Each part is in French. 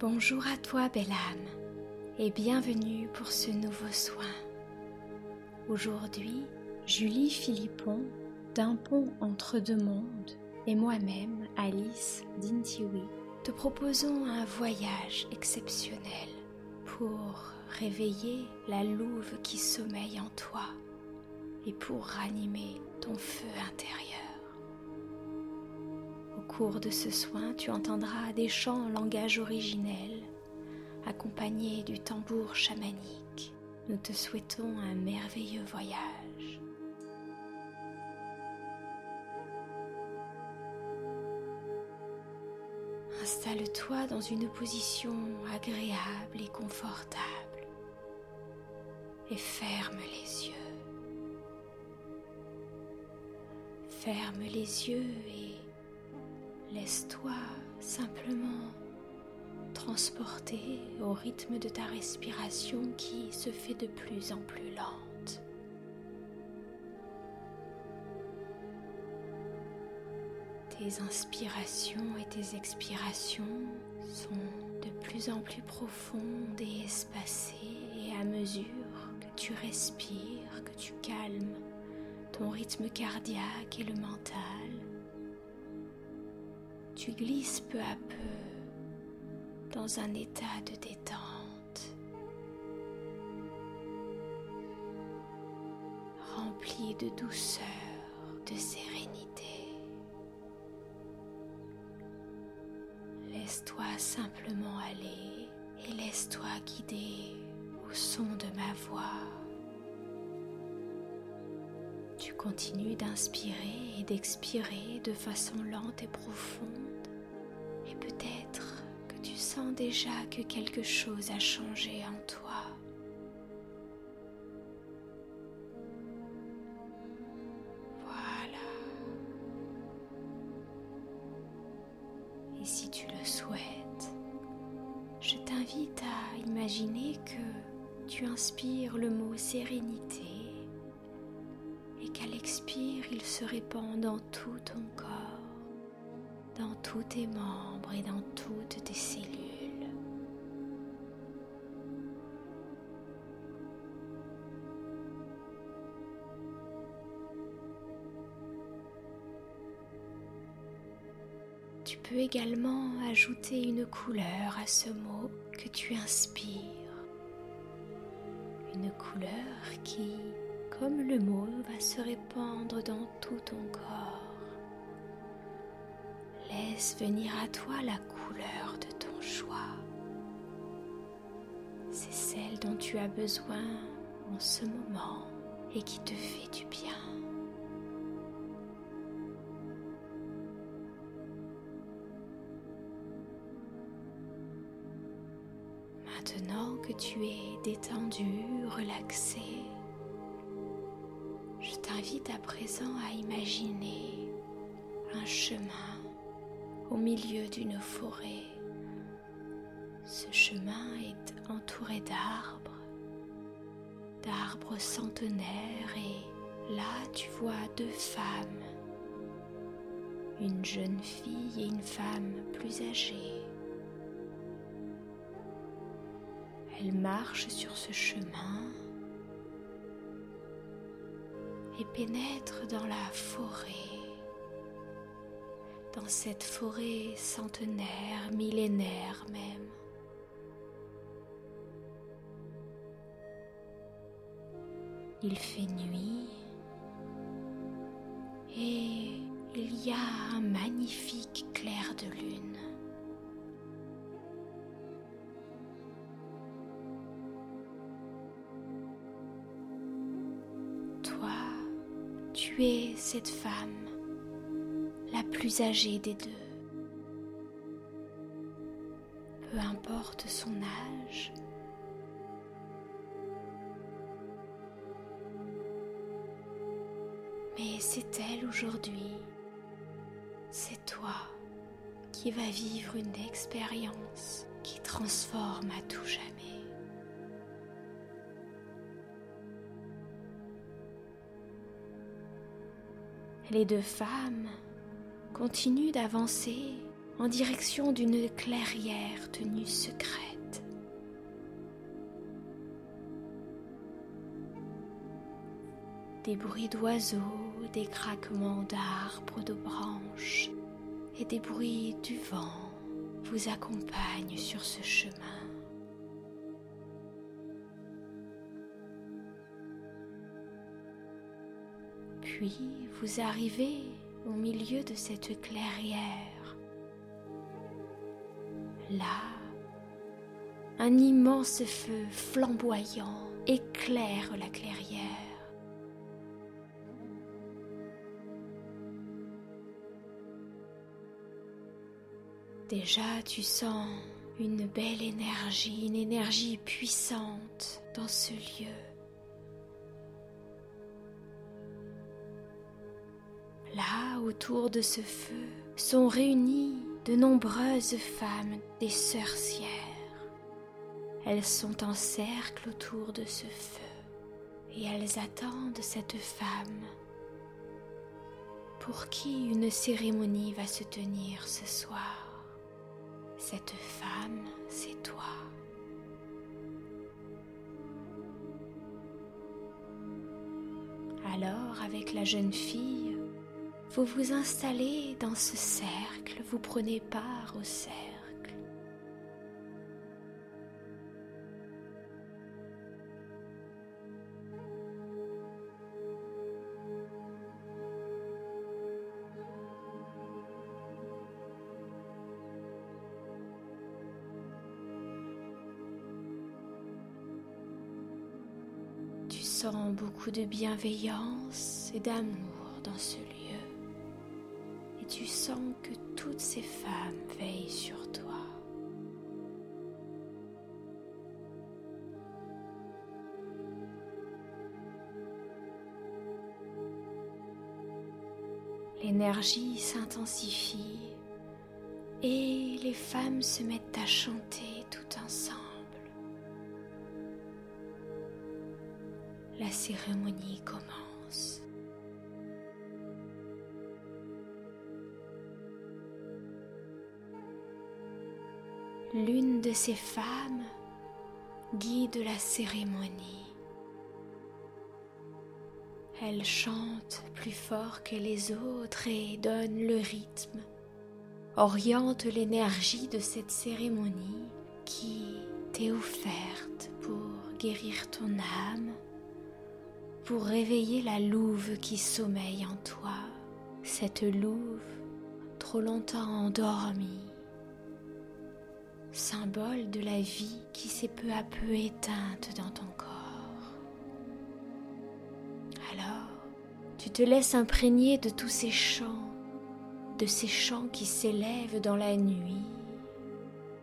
Bonjour à toi, belle âme, et bienvenue pour ce nouveau soin. Aujourd'hui, Julie Philippon, d'un pont entre deux mondes, et moi-même, Alice Dintiwi, te proposons un voyage exceptionnel pour réveiller la louve qui sommeille en toi et pour ranimer ton feu intérieur. Cours de ce soin, tu entendras des chants en langage originel, accompagnés du tambour chamanique. Nous te souhaitons un merveilleux voyage. Installe-toi dans une position agréable et confortable et ferme les yeux. Ferme les yeux et Laisse-toi simplement transporter au rythme de ta respiration qui se fait de plus en plus lente. Tes inspirations et tes expirations sont de plus en plus profondes et espacées et à mesure que tu respires, que tu calmes ton rythme cardiaque et le mental, tu glisses peu à peu dans un état de détente, rempli de douceur, de sérénité. Laisse-toi simplement aller et laisse-toi guider au son de ma voix. Tu continues d'inspirer et d'expirer de façon lente et profonde sens déjà que quelque chose a changé en toi. Voilà. Et si tu le souhaites, je t'invite à imaginer que tu inspires le mot sérénité et qu'à l'expire, il se répand dans tout ton corps dans tous tes membres et dans toutes tes cellules. Tu peux également ajouter une couleur à ce mot que tu inspires. Une couleur qui, comme le mot, va se répandre dans tout ton corps. Laisse venir à toi la couleur de ton choix. C'est celle dont tu as besoin en ce moment et qui te fait du bien. Tu es détendu, relaxé, je t'invite à présent à imaginer un chemin au milieu d'une forêt. Ce chemin est entouré d'arbres, d'arbres centenaires et là tu vois deux femmes, une jeune fille et une femme plus âgée. Elles marchent sur ce chemin et pénètrent dans la forêt dans cette forêt centenaire, millénaire même. Il fait nuit et il y a un magnifique clair de lune. Cette femme la plus âgée des deux. Peu importe son âge, mais c'est elle aujourd'hui, c'est toi qui va vivre une expérience qui transforme à tout jamais. Les deux femmes continue d'avancer en direction d'une clairière tenue secrète. Des bruits d'oiseaux, des craquements d'arbres, de branches et des bruits du vent vous accompagnent sur ce chemin. Puis vous arrivez au milieu de cette clairière. Là, un immense feu flamboyant éclaire la clairière. Déjà, tu sens une belle énergie, une énergie puissante dans ce lieu. Autour de ce feu, sont réunies de nombreuses femmes, des sorcières. Elles sont en cercle autour de ce feu et elles attendent cette femme pour qui une cérémonie va se tenir ce soir? Cette femme, c'est toi. Alors, avec la jeune fille, vous vous installez dans ce cercle, vous prenez part au cercle. sens beaucoup de bienveillance et d'amour dans ce lieu. Tu sens que toutes ces femmes veillent sur toi. L'énergie s'intensifie et les femmes se mettent à chanter tout ensemble. la cérémonie commence. L'une de ces femmes guide la cérémonie. Elle chante plus fort que les autres et donne le rythme, oriente l'énergie de cette cérémonie qui t'est offerte pour guérir ton âme pour réveiller la louve qui sommeille en toi, cette louve trop longtemps endormie, symbole de la vie qui s'est peu à peu éteinte dans ton corps. Alors, tu te laisses imprégner de tous ces chants, de ces chants qui s'élèvent dans la nuit,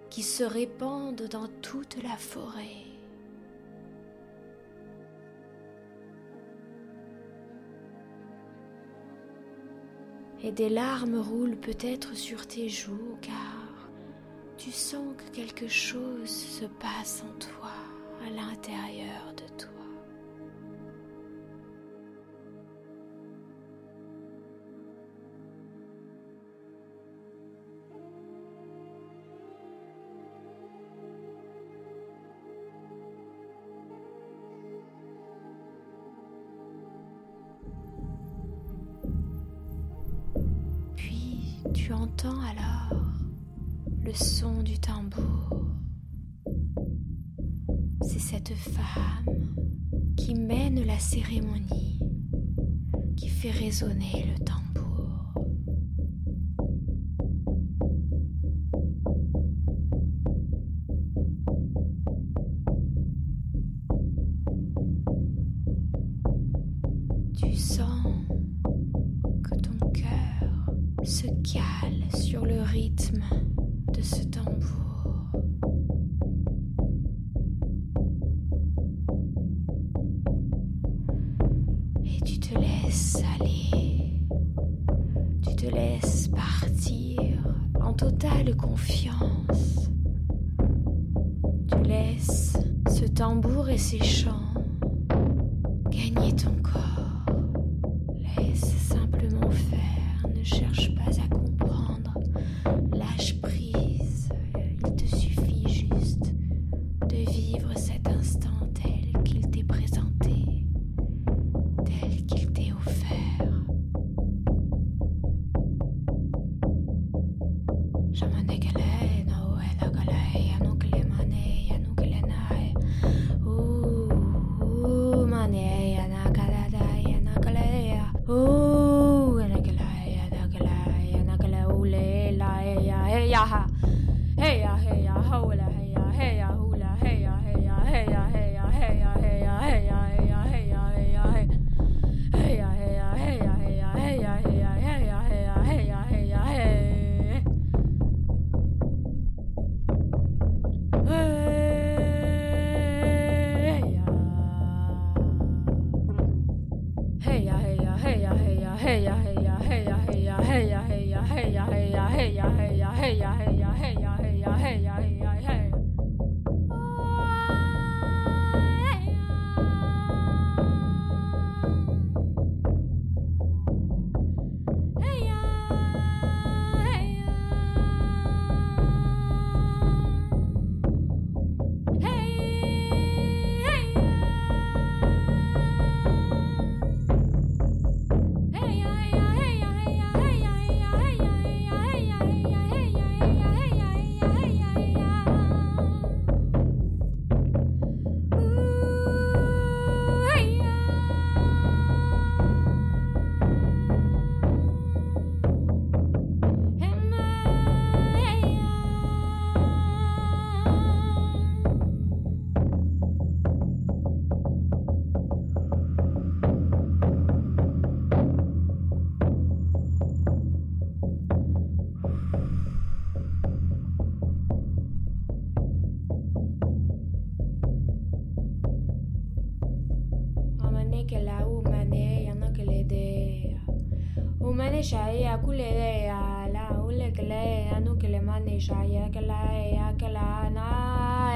qui se répandent dans toute la forêt et des larmes roulent peut-être sur tes joues car tu sens que quelque chose se passe en toi, à l'intérieur de toi. Tu entends alors le son du tambour. C'est cette femme qui mène la cérémonie, qui fait résonner le tambour. Tu sens se cale sur le rythme ce tambour. Et tu te laisses aller, tu te laisses partir en totale confiance. Tu laisses ce tambour et ses chants nekela umane yanokelede umane shaya kulede ya la ulekele anukele mane shaya kela ya kela na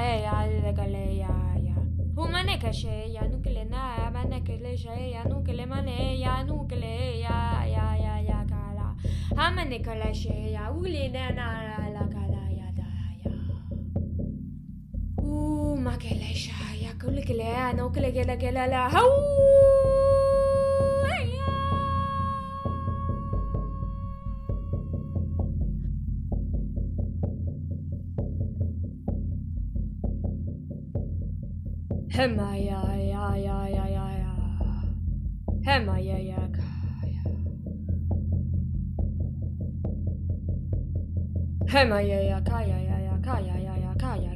ya de lekele ya ya. Umane kashe ya nukele na mane kele shaya nukele mane ya nukele ya ya ya ya kala hamane kala shaya ulene na la kala ya da ya. Umakelesha कौन लेके ले आया नौ के لا هو ले يا يا هما يا يا يا يا يا يا هما يا يا هما يا يا كايا يا يا كايا يا يا كايا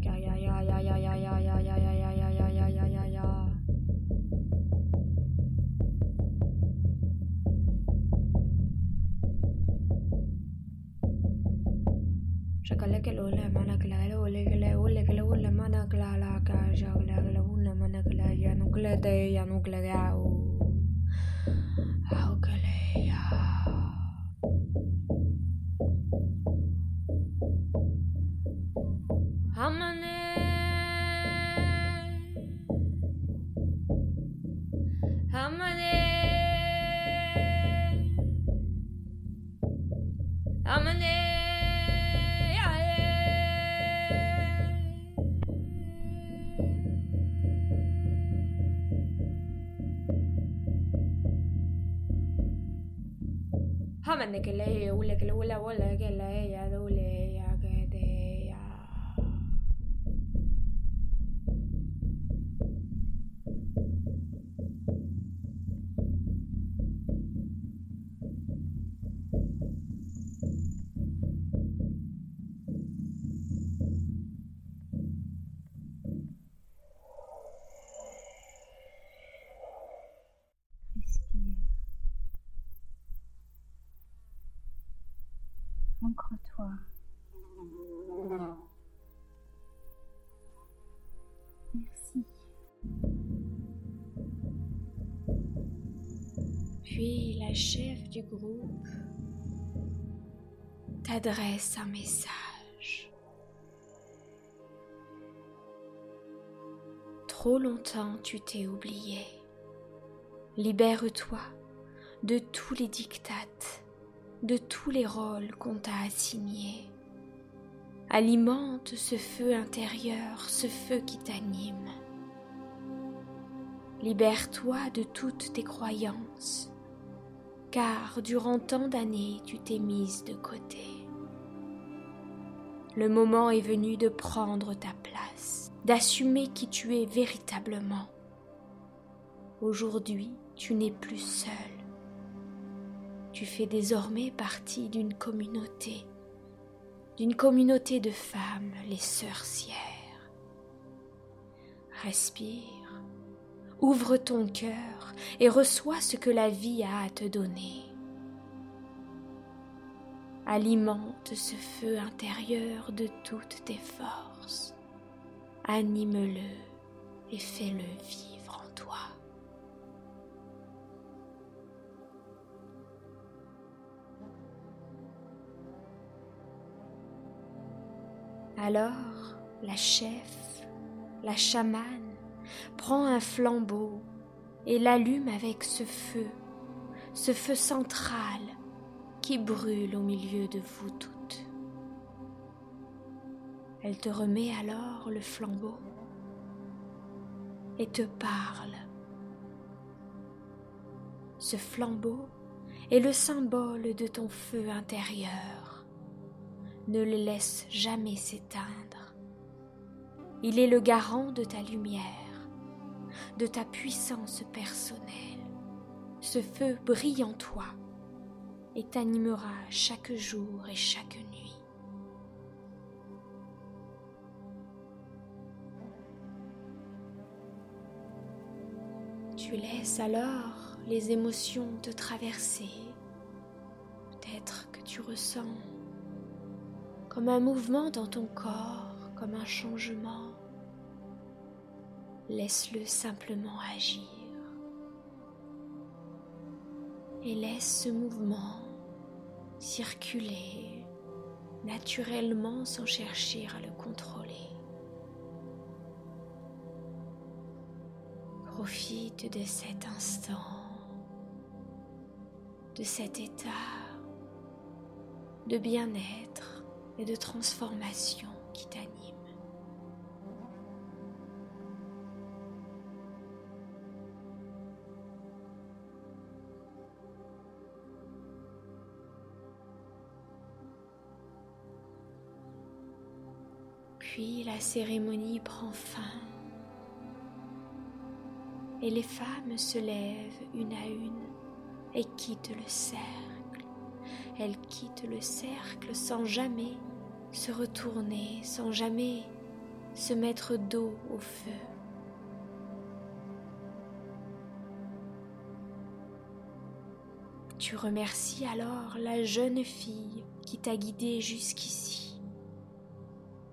ಕೆಲವೊಲ್ಲ ಮನಕಲ ಒಲೆಗಳ ಒಲೆಗಳ ಒಲ್ಲ ಮನಕಲ ಲಾಗ ಜಗಳ ಒಲ್ಲ ಮನಕಲ ಯನುಗ್ಲದೆ ಯನುಗ್ಲಗ De que le ule, que le ule la bola, que la ella. Merci. Puis la chef du groupe t'adresse un message. Trop longtemps tu t'es oublié. Libère-toi de tous les dictates, de tous les rôles qu'on t'a assignés. Alimente ce feu intérieur, ce feu qui t'anime. Libère-toi de toutes tes croyances, car durant tant d'années tu t'es mise de côté. Le moment est venu de prendre ta place, d'assumer qui tu es véritablement. Aujourd'hui, tu n'es plus seul. Tu fais désormais partie d'une communauté, d'une communauté de femmes, les sorcières. Respire, ouvre ton cœur et reçois ce que la vie a à te donner. Alimente ce feu intérieur de toutes tes forces. Anime-le et fais-le vivre en toi. Alors, la chef, la chamane, prend un flambeau et l'allume avec ce feu, ce feu central qui brûle au milieu de vous toutes. Elle te remet alors le flambeau et te parle. Ce flambeau est le symbole de ton feu intérieur. Ne le laisse jamais s'éteindre. Il est le garant de ta lumière, de ta puissance personnelle. Ce feu brille en toi et t'animera chaque jour et chaque nuit. Tu laisses alors les émotions te traverser. Peut-être que tu ressens comme un mouvement dans ton corps, comme un changement. Laisse-le simplement agir. Et laisse ce mouvement circuler naturellement sans chercher à le contrôler. Profite de cet instant, de cet état de bien-être et de transformation qui t'anime. Puis la cérémonie prend fin et les femmes se lèvent une à une et quittent le cercle. Elles quittent le cercle sans jamais se retourner, sans jamais se mettre dos au feu. Tu remercies alors la jeune fille qui t'a guidée jusqu'ici.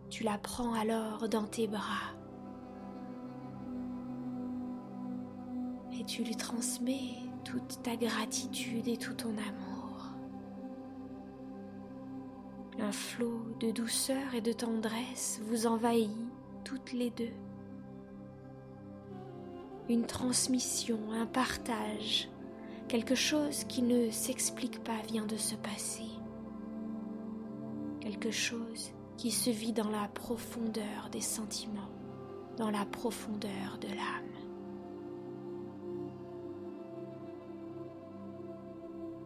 Tu la prends alors dans tes bras et tu lui transmets toute ta gratitude et tout ton amour. Un flot de douceur et de tendresse vous envahit toutes les deux. Une transmission, un partage, quelque chose qui ne s'explique pas vient de se passer. Quelque chose qui se vit dans la profondeur des sentiments, dans la profondeur de l'âme.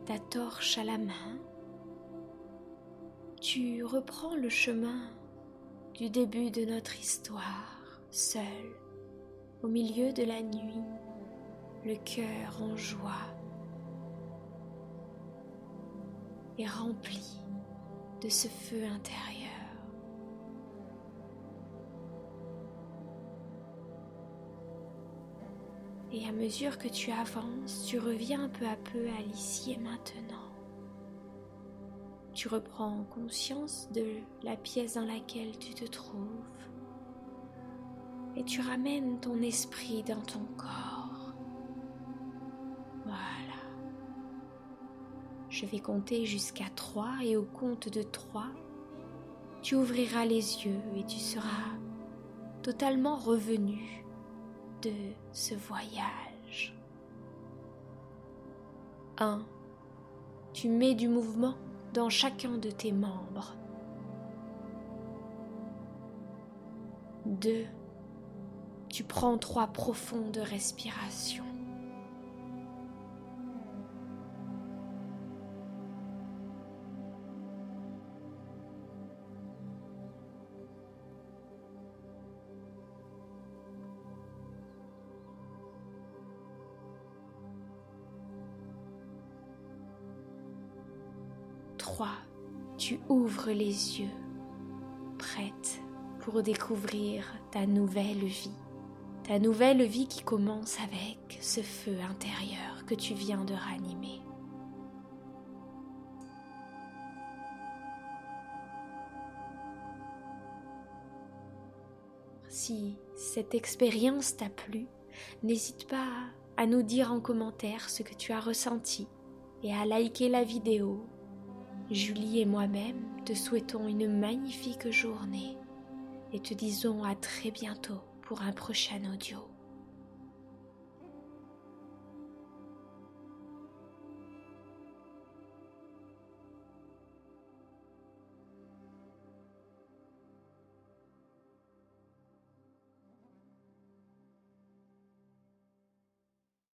ta torche à la main, tu reprends le chemin du début de notre histoire, seul, au milieu de la nuit, le cœur en joie et rempli de ce feu intérieur. Et à mesure que tu avances, tu reviens peu à peu à l'ici et maintenant. Tu reprends conscience de la pièce dans laquelle tu te trouves et tu ramènes ton esprit dans ton corps. Voilà. Je vais compter jusqu'à trois et au compte de trois, tu ouvriras les yeux et tu seras totalement revenu de ce voyage. 1. Tu mets du mouvement dans chacun de tes membres. 2. Tu prends trois profondes respirations. 3. Tu ouvres les yeux pour découvrir ta nouvelle vie. Ta nouvelle vie qui commence avec ce feu intérieur que tu viens de ranimer. Si cette expérience t'a plu, n'hésite pas à nous dire en commentaire ce que tu as ressenti et à liker la vidéo. Julie et moi-même te souhaitons une magnifique journée et te disons à très bientôt pour un prochain audio.